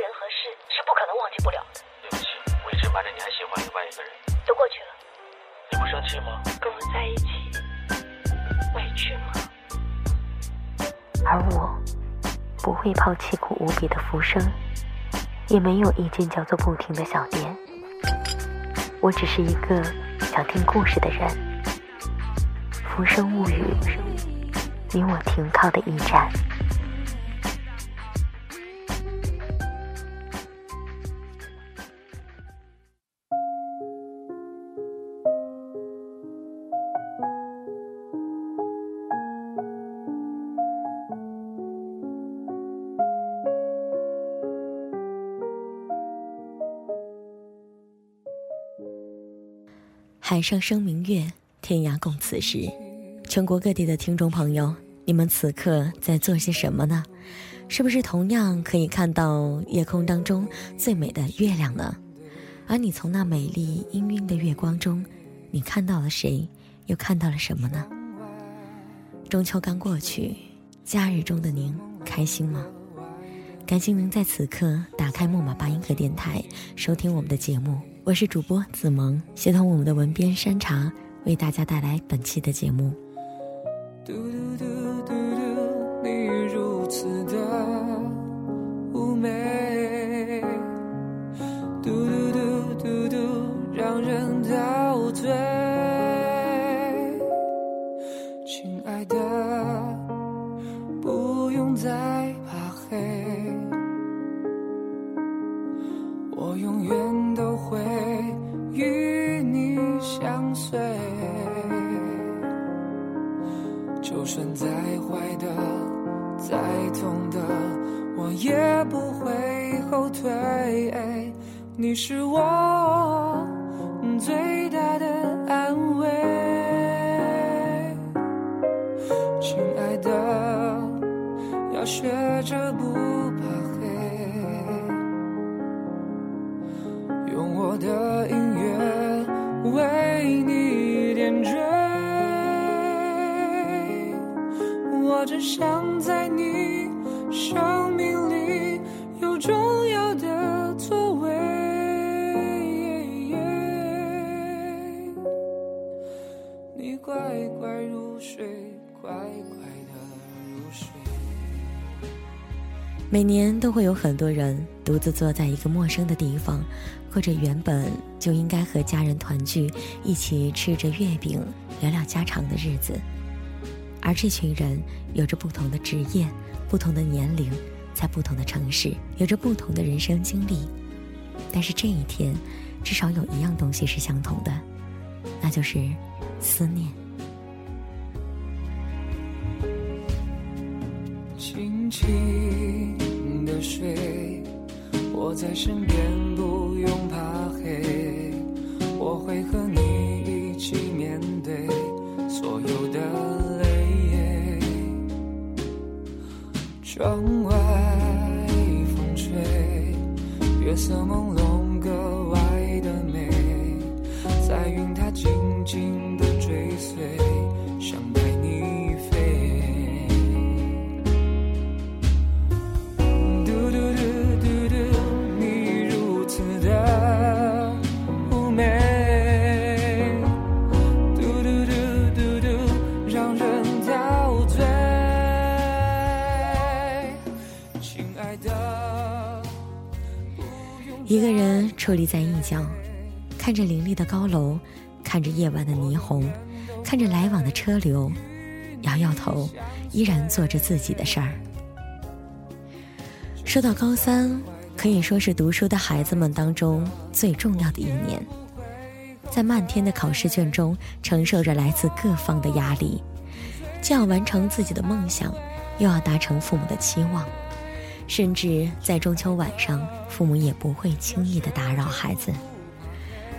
人和事是不可能忘记不了的。对不起，我一直瞒着你还喜欢另外一个人。都过去了，你不生气吗？跟我在一起，委屈吗？而我不会抛弃苦无比的浮生，也没有一间叫做不停的小店。我只是一个想听故事的人。浮生物语，你我停靠的驿站。海上生明月，天涯共此时。全国各地的听众朋友，你们此刻在做些什么呢？是不是同样可以看到夜空当中最美的月亮呢？而你从那美丽氤氲的月光中，你看到了谁？又看到了什么呢？中秋刚过去，假日中的您开心吗？感谢您在此刻打开木马八音盒电台，收听我们的节目。我是主播子萌，协同我们的文编山茶，为大家带来本期的节目。嘟嘟嘟嘟嘟，你如此的妩媚，嘟嘟嘟嘟嘟，让人陶醉。是我最大的安慰，亲爱的，要学着不怕黑，用我的你乖乖入睡，乖乖的入睡。每年都会有很多人独自坐在一个陌生的地方，或者原本就应该和家人团聚，一起吃着月饼，聊聊家常的日子。而这群人有着不同的职业、不同的年龄，在不同的城市，有着不同的人生经历。但是这一天，至少有一样东西是相同的，那就是思念。轻轻的睡，我在身边，不用怕黑，我会和你一起面对所有的泪。窗外风吹，月色朦胧矗立在一角，看着林立的高楼，看着夜晚的霓虹，看着来往的车流，摇摇头，依然做着自己的事儿。说到高三，可以说是读书的孩子们当中最重要的一年，在漫天的考试卷中，承受着来自各方的压力，既要完成自己的梦想，又要达成父母的期望。甚至在中秋晚上，父母也不会轻易的打扰孩子。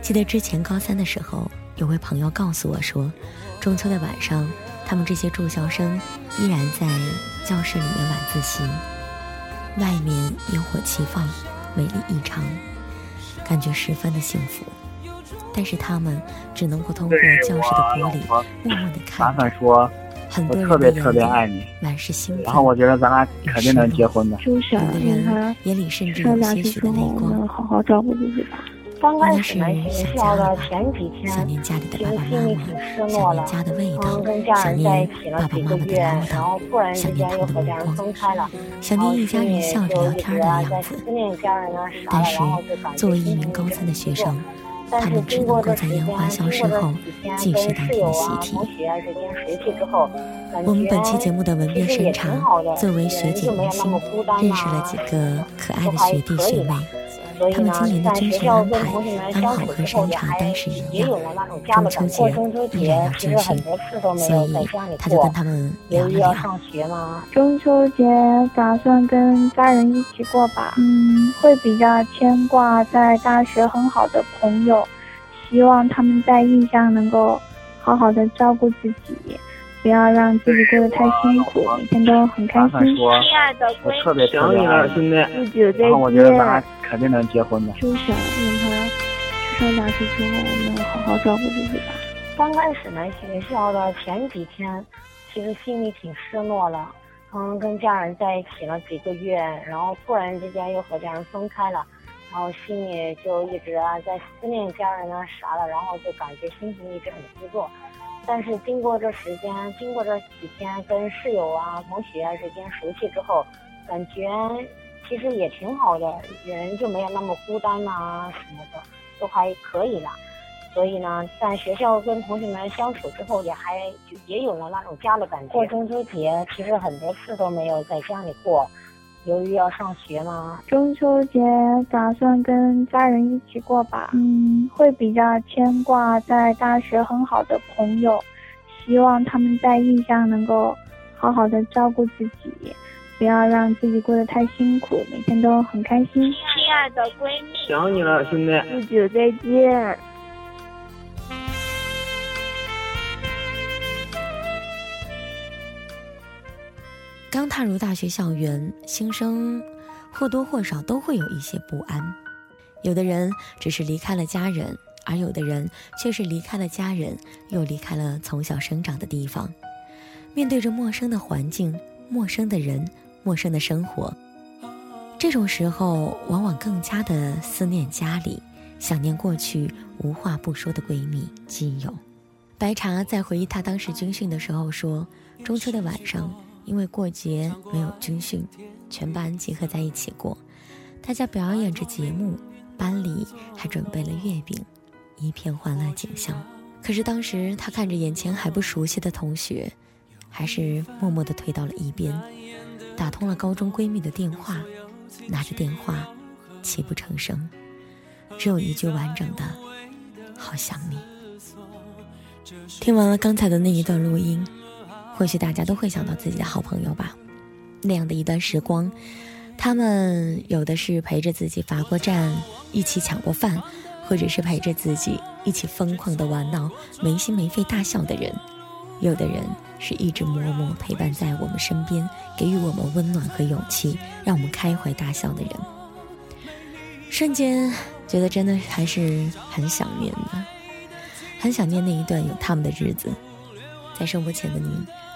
记得之前高三的时候，有位朋友告诉我说，中秋的晚上，他们这些住校生依然在教室里面晚自习，外面烟火齐放，美丽异常，感觉十分的幸福。但是他们只能够通过教室的玻璃，默默的看。麻烦说，我特别特别爱你，满是兴奋。然后我觉得咱俩肯定能结婚的。有的人眼里甚至有些许的泪光。好好照顾自己吧。刚开始来学校的前几天，想念家里的爸爸妈妈，想念家的味道，想念爸爸妈妈的唠叨，想念他们的目光，想念一家人笑着聊天的样子。但是，作为一名高三的学生。他们只能够在烟花消失后继续当天习题。我们本期节目的文编审查，作为学姐明星，认识了几个可爱的学弟学妹。他们今年的军训安排刚好和审查当时一样，中秋节依然要军训，所以他就跟他们聊了聊。中秋节打算跟家人一起过吧，嗯，会比较牵挂在大学很好的朋友，希望他们在异乡能够好好的照顾自己，不要让自己过得太辛苦，每天都很开心。亲爱的闺蜜，特别想你了，兄弟。然后我觉得咱俩肯定能结婚的。就想让他上大学之后能好好照顾自己吧。刚开始来学校的前几天，其实心里挺失落的。刚跟家人在一起了几个月，然后突然之间又和家人分开了，然后心里就一直啊在思念家人啊啥的，然后就感觉心情一直很低落。但是经过这时间，经过这几天跟室友啊、同学之间熟悉之后，感觉其实也挺好的，人就没有那么孤单呐什么的，都还可以了。所以呢，在学校跟同学们相处之后，也还也有了那种家的感觉。过中秋节其实很多次都没有在家里过，由于要上学嘛。中秋节打算跟家人一起过吧，嗯，会比较牵挂在大学很好的朋友，希望他们在异乡能够好好的照顾自己，不要让自己过得太辛苦，每天都很开心。亲爱的闺蜜，想你了，兄弟。不久再见。刚踏入大学校园，新生或多或少都会有一些不安。有的人只是离开了家人，而有的人却是离开了家人，又离开了从小生长的地方。面对着陌生的环境、陌生的人、陌生的生活，这种时候往往更加的思念家里，想念过去无话不说的闺蜜基友。白茶在回忆她当时军训的时候说：“中秋的晚上。”因为过节没有军训，全班集合在一起过，大家表演着节目，班里还准备了月饼，一片欢乐景象。可是当时他看着眼前还不熟悉的同学，还是默默地退到了一边，打通了高中闺蜜的电话，拿着电话，泣不成声，只有一句完整的“好想你”。听完了刚才的那一段录音。或许大家都会想到自己的好朋友吧，那样的一段时光，他们有的是陪着自己罚过站，一起抢过饭，或者是陪着自己一起疯狂的玩闹，没心没肺大笑的人；有的人是一直默默陪伴在我们身边，给予我们温暖和勇气，让我们开怀大笑的人。瞬间觉得真的还是很想念的，很想念那一段有他们的日子，在生活前的你。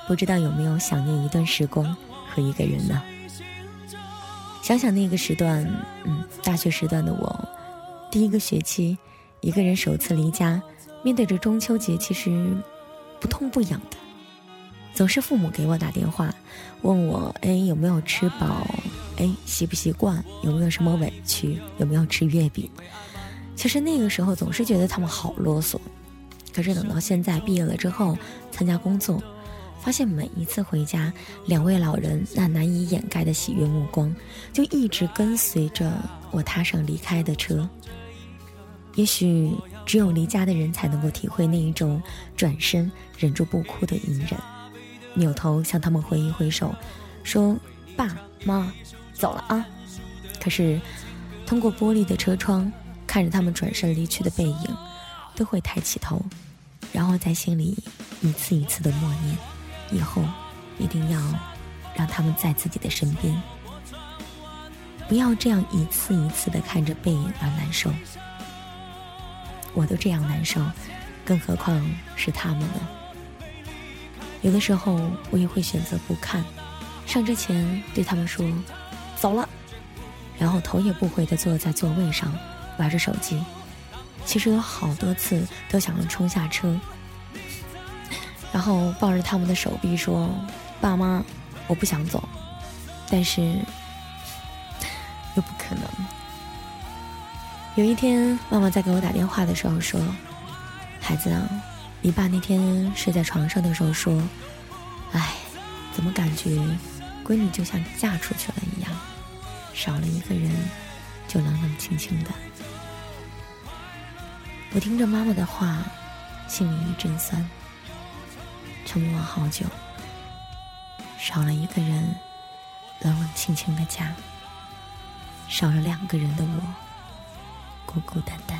不知道有没有想念一段时光和一个人呢？想想那个时段，嗯，大学时段的我，第一个学期，一个人首次离家，面对着中秋节，其实不痛不痒的，总是父母给我打电话，问我，哎，有没有吃饱？哎，习不习惯？有没有什么委屈？有没有吃月饼？其实那个时候总是觉得他们好啰嗦，可是等到现在毕业了之后，参加工作。发现每一次回家，两位老人那难以掩盖的喜悦目光，就一直跟随着我踏上离开的车。也许只有离家的人才能够体会那一种转身忍住不哭的隐忍，扭头向他们挥一挥手，说：“爸妈，走了啊。可是，通过玻璃的车窗，看着他们转身离去的背影，都会抬起头，然后在心里一次一次的默念：以后一定要让他们在自己的身边，不要这样一次一次的看着背影而难受。我都这样难受，更何况是他们呢？有的时候我也会选择不看，上车前对他们说：“走了。”然后头也不回的坐在座位上，玩着手机。其实有好多次都想要冲下车，然后抱着他们的手臂说：“爸妈，我不想走。”但是又不可能。有一天，妈妈在给我打电话的时候说：“孩子啊，你爸那天睡在床上的时候说，哎，怎么感觉闺女就像嫁出去了一样，少了一个人，就冷冷清清的。”我听着妈妈的话，心里一阵酸。沉默了好久，少了一个人，冷冷清清的家，少了两个人的我。孤孤单单。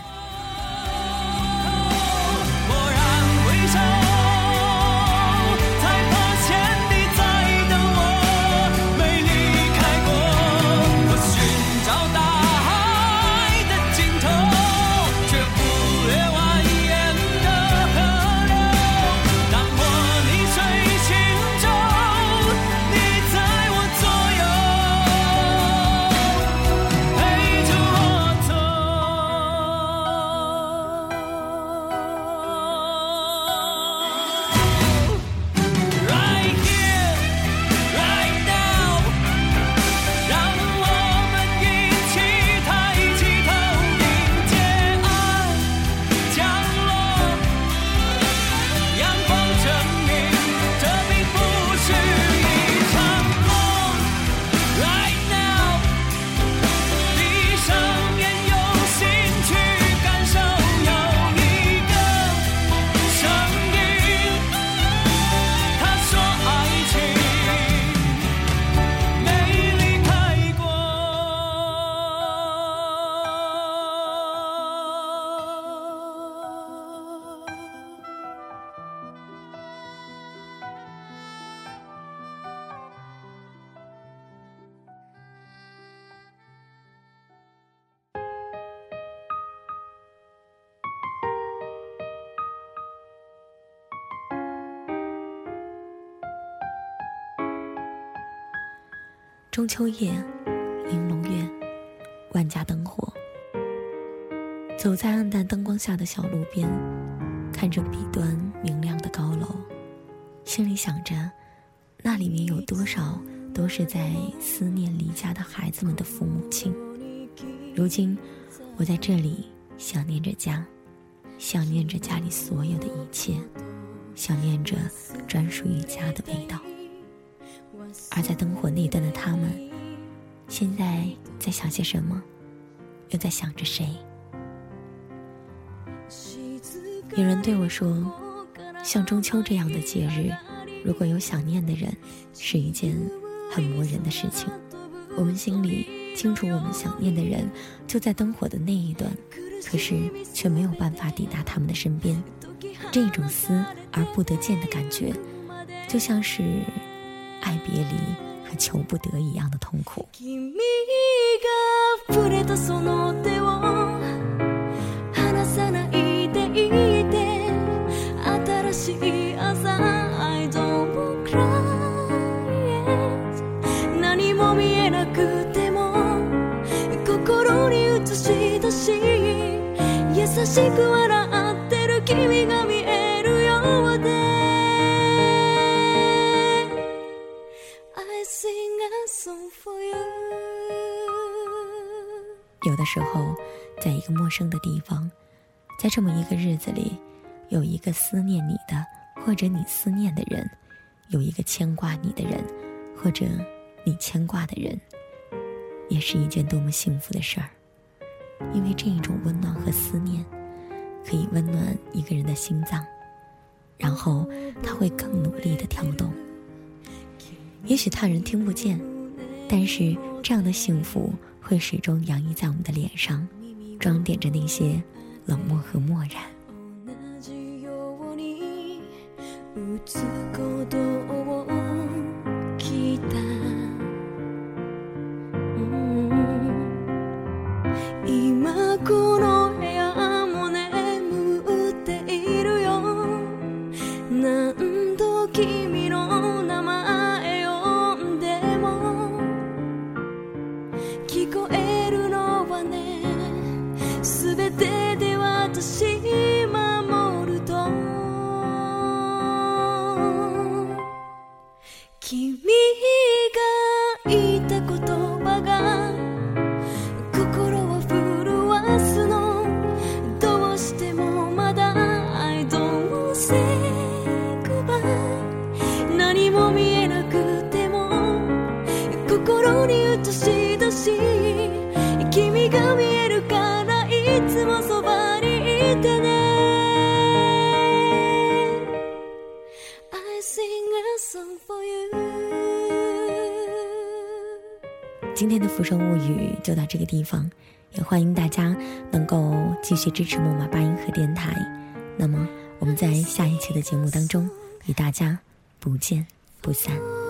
中秋夜，玲珑月，万家灯火。走在暗淡灯光下的小路边，看着彼端明亮的高楼，心里想着，那里面有多少都是在思念离家的孩子们的父母亲。如今，我在这里想念着家，想念着家里所有的一切，想念着专属于家的味道。而在灯火那一端的他们，现在在想些什么？又在想着谁？有人对我说：“像中秋这样的节日，如果有想念的人，是一件很磨人的事情。我们心里清楚，我们想念的人就在灯火的那一端，可是却没有办法抵达他们的身边。这种思而不得见的感觉，就像是……”爱别离和求不得一样的痛苦。时候，在一个陌生的地方，在这么一个日子里，有一个思念你的，或者你思念的人，有一个牵挂你的人，或者你牵挂的人，也是一件多么幸福的事儿。因为这一种温暖和思念，可以温暖一个人的心脏，然后他会更努力的跳动。也许他人听不见，但是。这样的幸福会始终洋溢在我们的脸上，装点着那些冷漠和漠然。今天的《浮生物语》就到这个地方，也欢迎大家能够继续支持木马八音盒电台。那么，我们在下一期的节目当中与大家不见不散。